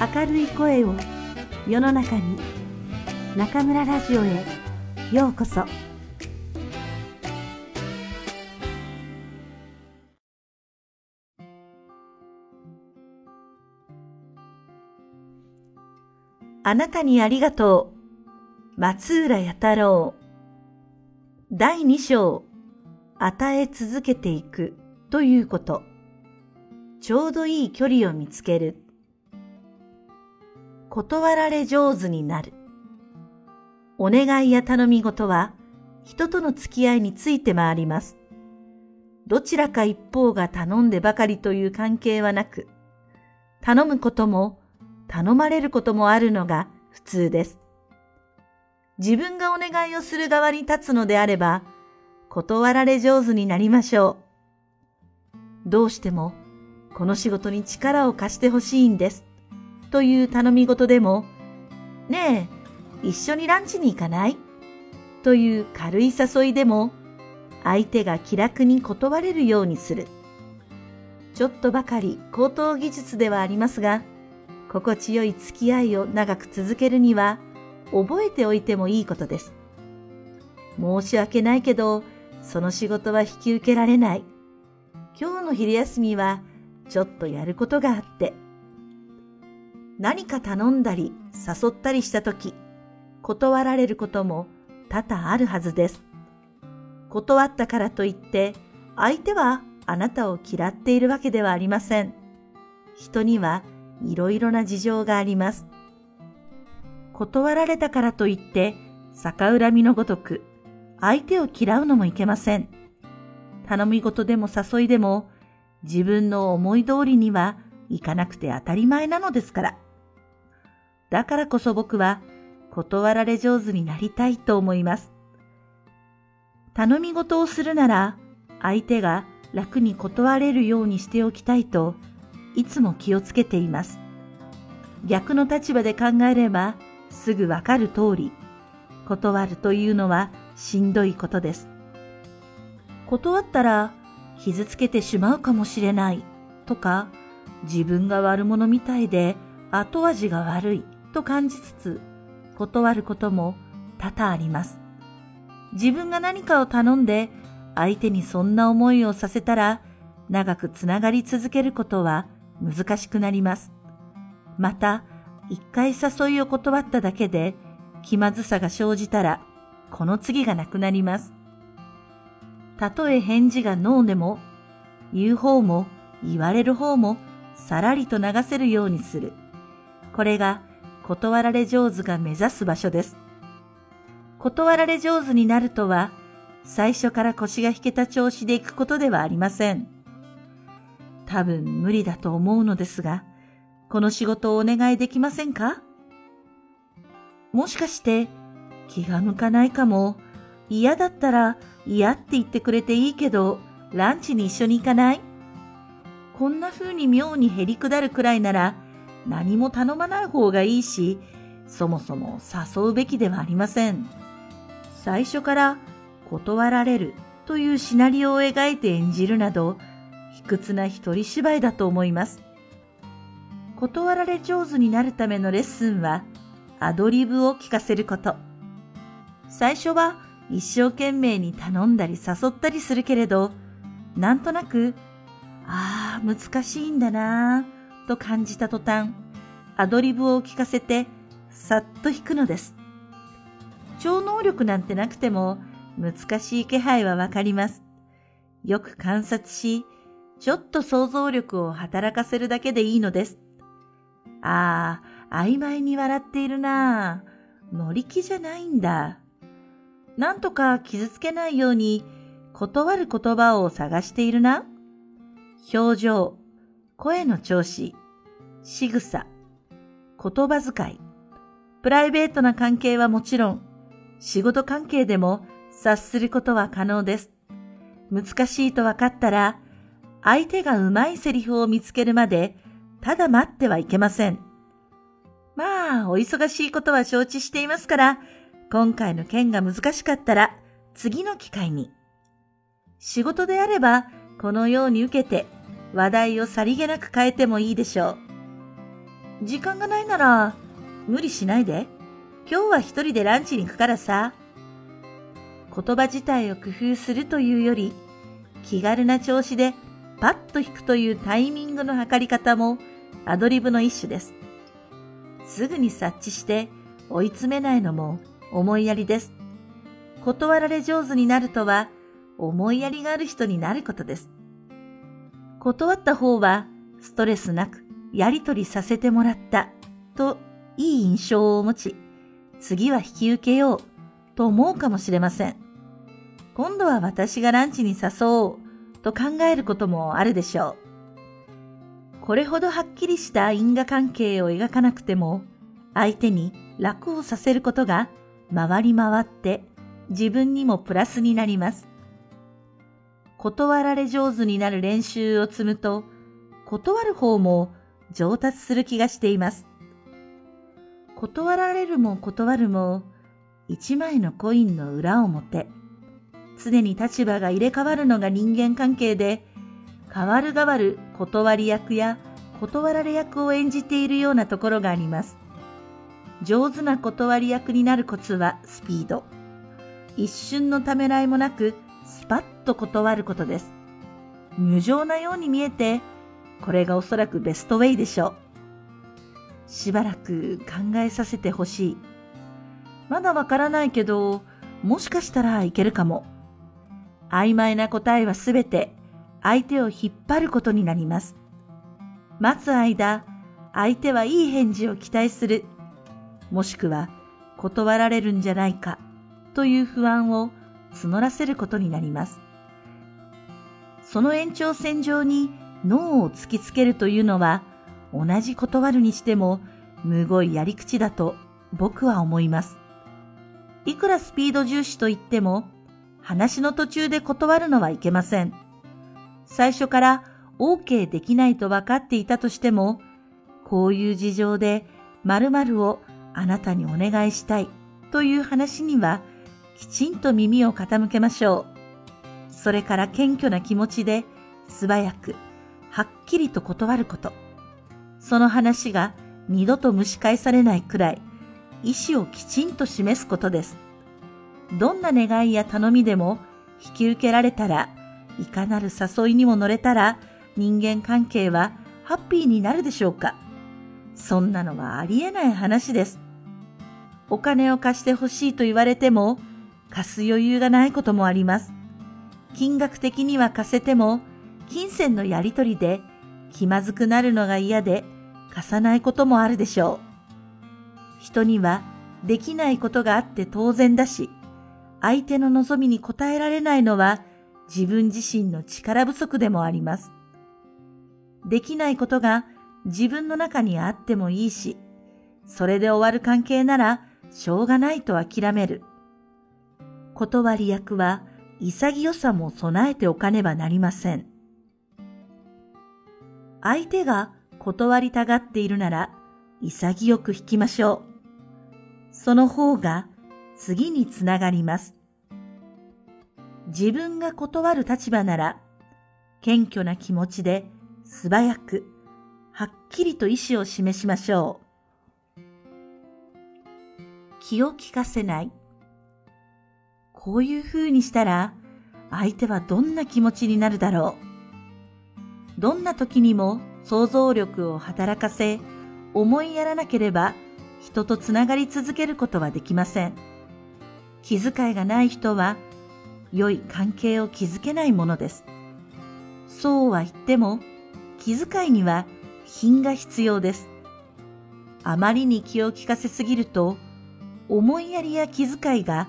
明るい声を世の中に中村ラジオへようこそ。あなたにありがとう松浦弥太郎。第2章与え続けていくということ。ちょうどいい距離を見つける。断られ上手になる。お願いや頼み事は人との付き合いについて回ります。どちらか一方が頼んでばかりという関係はなく、頼むことも頼まれることもあるのが普通です。自分がお願いをする側に立つのであれば、断られ上手になりましょう。どうしてもこの仕事に力を貸してほしいんです。という頼み事でも、ねえ、一緒にランチに行かない？という軽い誘いでも、相手が気楽に断れるようにする。ちょっとばかり高等技術ではありますが、心地よい付き合いを長く続けるには、覚えておいてもいいことです。申し訳ないけど、その仕事は引き受けられない。今日の昼休みは、ちょっとやることがあって、何か頼んだり誘ったりしたとき、断られることも多々あるはずです。断ったからといって、相手はあなたを嫌っているわけではありません。人にはいろいろな事情があります。断られたからといって、逆恨みのごとく、相手を嫌うのもいけません。頼み事でも誘いでも、自分の思い通りにはいかなくて当たり前なのですから。だからこそ僕は断られ上手になりたいと思います。頼み事をするなら相手が楽に断れるようにしておきたいといつも気をつけています。逆の立場で考えればすぐわかる通り、断るというのはしんどいことです。断ったら傷つけてしまうかもしれないとか、自分が悪者みたいで後味が悪いと感じつつ断ることも多々あります。自分が何かを頼んで相手にそんな思いをさせたら長くつながり続けることは難しくなります。また、一回誘いを断っただけで気まずさが生じたらこの次がなくなります。たとえ返事がノーでも言う方も言われる方もさらりと流せるようにする。これが断られ上手が目指す場所です。断られ上手になるとは、最初から腰が引けた調子で行くことではありません。多分無理だと思うのですが、この仕事をお願いできませんか？もしかして気が向かないかも、嫌だったら嫌って言ってくれていいけど、ランチに一緒に行かない？こんな風に妙に減り下るくらいなら、何も頼まない方がいいし、そもそも誘うべきではありません。最初から断られるというシナリオを描いて演じるなど、卑屈な一人芝居だと思います。断られ上手になるためのレッスンは、アドリブを聞かせること。最初は一生懸命に頼んだり誘ったりするけれど、なんとなく、ああ、難しいんだなぁと感じた途端、アドリブを聞かせて、さっと弾くのです。超能力なんてなくても、難しい気配はわかります。よく観察し、ちょっと想像力を働かせるだけでいいのです。ああ、曖昧に笑っているな乗り気じゃないんだ。なんとか傷つけないように断る言葉を探しているな。表情、声の調子、仕草、言葉遣い、プライベートな関係はもちろん、仕事関係でも察することは可能です。難しいと分かったら、相手がうまいセリフを見つけるまで、ただ待ってはいけません。まあ、お忙しいことは承知していますから、今回の件が難しかったら、次の機会に。仕事であれば、このように受けて、話題をさりげなく変えてもいいでしょう。時間がないなら、無理しないで。今日は一人でランチに行くからさ。言葉自体を工夫するというより、気軽な調子でパッと弾くというタイミングの測り方もアドリブの一種です。すぐに察知して追い詰めないのも思いやりです。断られ上手になるとは思いやりがある人になることです。断った方はストレスなくやりとりさせてもらったといい印象を持ち、次は引き受けようと思うかもしれません。今度は私がランチに誘おうと考えることもあるでしょう。これほどはっきりした因果関係を描かなくても、相手に楽をさせることが回り回って自分にもプラスになります。断られ上手になる練習を積むと、断る方も上達する気がしています。断られるも断るも、一枚のコインの裏表。常に立場が入れ替わるのが人間関係で、変わる変わる断り役や断られ役を演じているようなところがあります。上手な断り役になるコツはスピード。一瞬のためらいもなく、スパッと断ることです。無情なように見えて、これがおそらくベストウェイでしょう。しばらく考えさせてほしい。まだわからないけど、もしかしたらいけるかも。曖昧な答えはすべて相手を引っ張ることになります。待つ間、相手はいい返事を期待する。もしくは断られるんじゃないかという不安を募らせることになります。その延長線上に脳を突きつけるというのは同じ断るにしてもむごいやり口だと僕は思います。いくらスピード重視と言っても話の途中で断るのはいけません。最初から OK できないと分かっていたとしても、こういう事情で〇〇をあなたにお願いしたいという話にはきちんと耳を傾けましょう。それから謙虚な気持ちで素早くはっきりと断ること。その話が二度と蒸し返されないくらい意志をきちんと示すことです。どんな願いや頼みでも引き受けられたら、いかなる誘いにも乗れたら、人間関係はハッピーになるでしょうかそんなのはありえない話です。お金を貸してほしいと言われても、貸す余裕がないこともあります。金額的には貸せても、金銭のやりとりで気まずくなるのが嫌で貸さないこともあるでしょう。人にはできないことがあって当然だし、相手の望みに応えられないのは自分自身の力不足でもあります。できないことが自分の中にあってもいいし、それで終わる関係ならしょうがないと諦める。断り役は潔さも備えておかねばなりません。相手が断りたがっているなら潔く引きましょう。その方が次につながります。自分が断る立場なら、謙虚な気持ちで素早く、はっきりと意思を示しましょう。気を利かせない。こういう風にしたら、相手はどんな気持ちになるだろう。どんな時にも想像力を働かせ、思いやらなければ人とつながり続けることはできません。気遣いがない人は、良い関係を築けないものです。そうは言っても、気遣いには品が必要です。あまりに気を利かせすぎると、思いやりや気遣いが、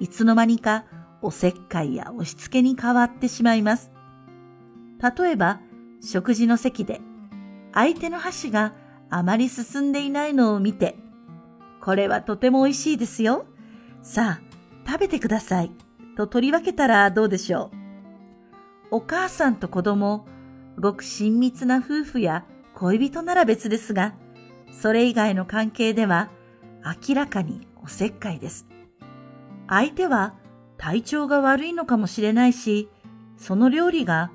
いつの間にかおせっかいや押し付けに変わってしまいます。例えば、食事の席で、相手の箸があまり進んでいないのを見て、これはとても美味しいですよ。さあ、食べてください。と取り分けたらどうでしょう。お母さんと子供、ごく親密な夫婦や恋人なら別ですが、それ以外の関係では明らかにおせっかいです。相手は体調が悪いのかもしれないし、その料理が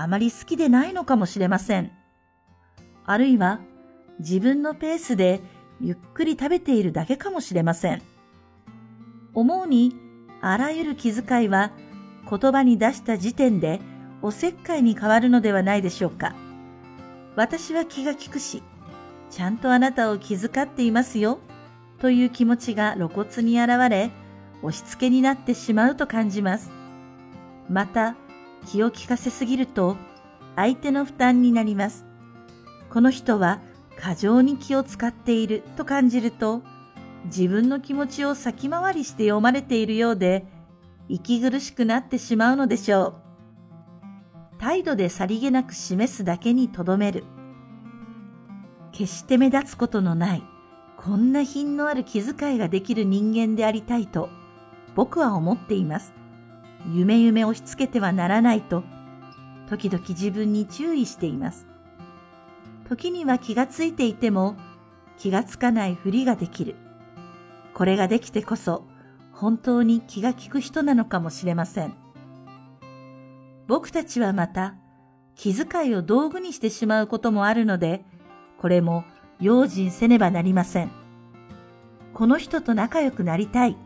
あまり好きでないのかもしれません。あるいは自分のペースでゆっくり食べているだけかもしれません。思うに、あらゆる気遣いは言葉に出した時点でおせっかいに変わるのではないでしょうか。私は気が利くし、ちゃんとあなたを気遣っていますよ、という気持ちが露骨に現れ、押し付けになってしまうと感じます。また、気を利かせすぎると、相手の負担になります。この人は過剰に気を使っていると感じると、自分の気持ちを先回りして読まれているようで、息苦しくなってしまうのでしょう。態度でさりげなく示すだけにとどめる。決して目立つことのない、こんな品のある気遣いができる人間でありたいと、僕は思っています。夢夢押し付けてはならないと、時々自分に注意しています。時には気がついていても、気がつかないふりができる。これができてこそ、本当に気が利く人なのかもしれません。僕たちはまた、気遣いを道具にしてしまうこともあるので、これも用心せねばなりません。この人と仲良くなりたい。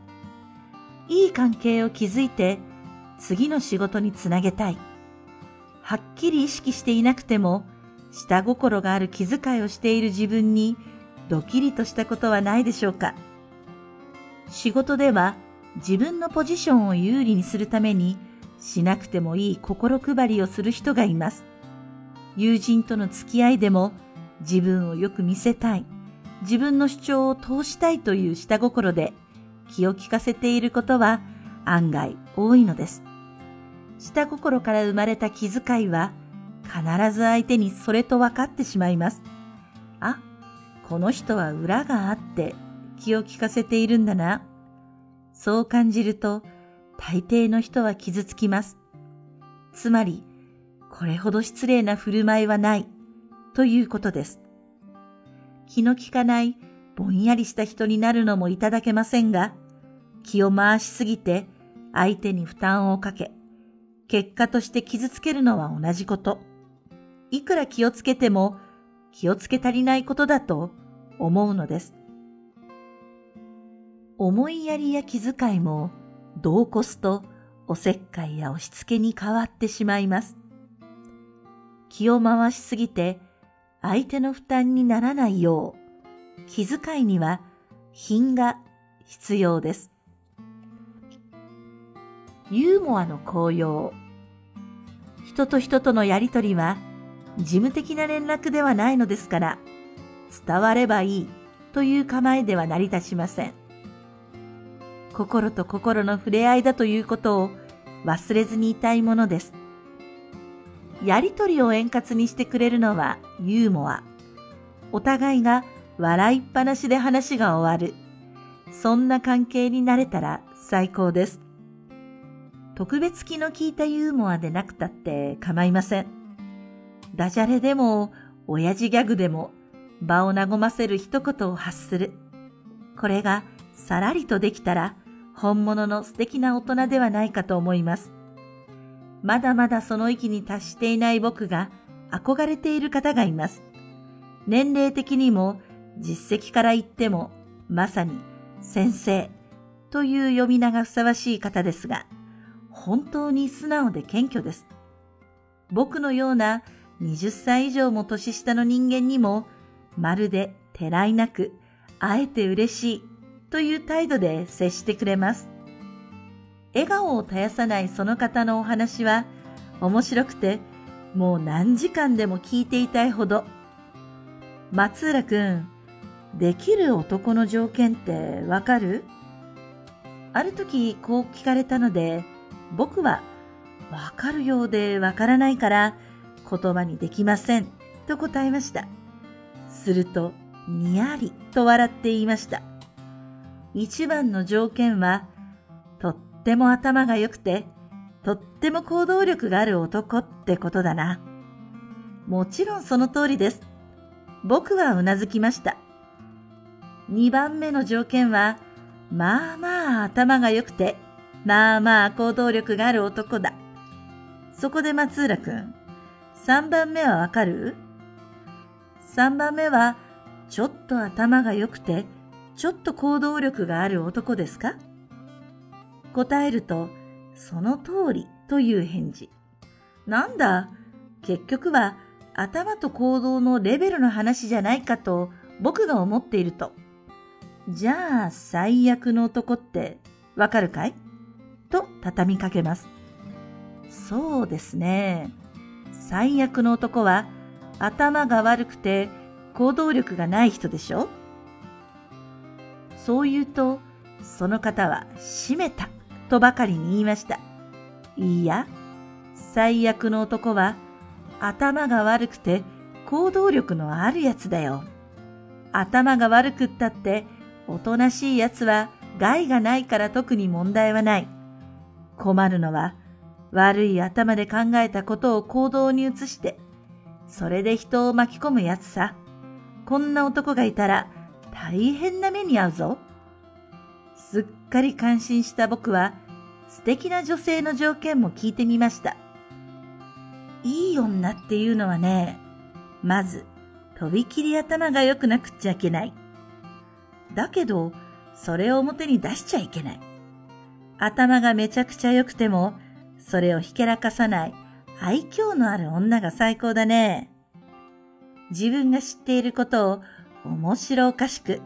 いい関係を築いて、次の仕事につなげたい。はっきり意識していなくても、下心がある気遣いをしている自分にドキリとしたことはないでしょうか。仕事では自分のポジションを有利にするためにしなくてもいい心配りをする人がいます。友人との付き合いでも自分をよく見せたい、自分の主張を通したいという下心で気を利かせていることは案外多いのです。下心から生まれた気遣いは必ず相手にそれと分かってしまいます。あ、この人は裏があって気を利かせているんだな。そう感じると大抵の人は傷つきます。つまり、これほど失礼な振る舞いはないということです。気の利かないぼんやりした人になるのもいただけませんが、気を回しすぎて相手に負担をかけ、結果として傷つけるのは同じこと。いくら気をつけても気をつけ足りないことだと思うのです。思いやりや気遣いも度を越すとおせっかいや押し付けに変わってしまいます。気を回しすぎて相手の負担にならないよう気遣いには品が必要です。ユーモアの効用。人と人とのやりとりは事務的な連絡ではないのですから伝わればいいという構えでは成り立ちません。心と心の触れ合いだということを忘れずにいたいものです。やりとりを円滑にしてくれるのはユーモア。お互いが笑いっぱなしで話が終わる。そんな関係になれたら最高です。特別気の利いたユーモアでなくたって構いません。ダジャレでも、親父ギャグでも、場を和ませる一言を発する。これがさらりとできたら、本物の素敵な大人ではないかと思います。まだまだその域に達していない僕が憧れている方がいます。年齢的にも実績から言ってもまさに先生という呼び名がふさわしい方ですが、本当に素直で謙虚です。僕のような20歳以上も年下の人間にもまるでてらいなく、あえて嬉しいという態度で接してくれます。笑顔を絶やさないその方のお話は面白くてもう何時間でも聞いていたいほど。松浦くん、できる男の条件ってわかる？ある時こう聞かれたので僕はわかるようでわからないから言葉にできませんと答えました。するとにやりと笑って言いました。一番の条件は、とっても頭が良くて、とっても行動力がある男ってことだな。もちろんその通りです。僕はうなずきました。二番目の条件は、まあまあ頭が良くて、まあまあ行動力がある男だ。そこで松浦くん、三番目はわかる？三番目は、ちょっと頭が良くて、ちょっと行動力がある男ですか？答えると、その通りという返事。なんだ、結局は頭と行動のレベルの話じゃないかと僕が思っていると。じゃあ最悪の男ってわかるかい？と畳みかけます。そうですね。最悪の男は頭が悪くて行動力がない人でしょ？そう言うと、その方は閉めたとばかりに言いました。いいや、最悪の男は頭が悪くて行動力のあるやつだよ。頭が悪くったっておとなしいやつは害がないから特に問題はない。困るのは悪い頭で考えたことを行動に移して、それで人を巻き込むやつさ。こんな男がいたら大変な目に遭うぞ。すっかり感心した僕は素敵な女性の条件も聞いてみました。いい女っていうのはね、まず、とびきり頭が良くなくっちゃいけない。だけど、それを表に出しちゃいけない。頭がめちゃくちゃ良くても、それをひけらかさない愛嬌のある女が最高だね。自分が知っていることを面白おかしく、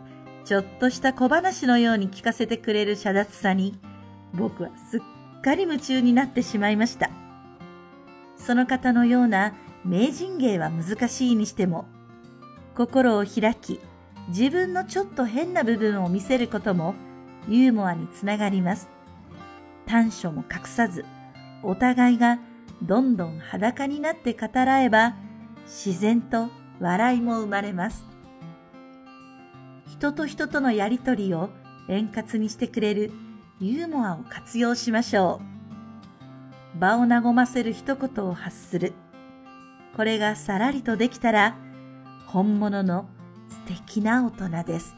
ちょっとした小話のように聞かせてくれる遮奪さに、僕はすっかり夢中になってしまいました。その方のような名人芸は難しいにしても、心を開き、自分のちょっと変な部分を見せることもユーモアにつながります。短所も隠さず、お互いがどんどん裸になって語らえば、自然と笑いも生まれます。人と人とのやりとりを円滑にしてくれるユーモアを活用しましょう。場を和ませる一言を発する。これがさらりとできたら、本物の素敵な大人です。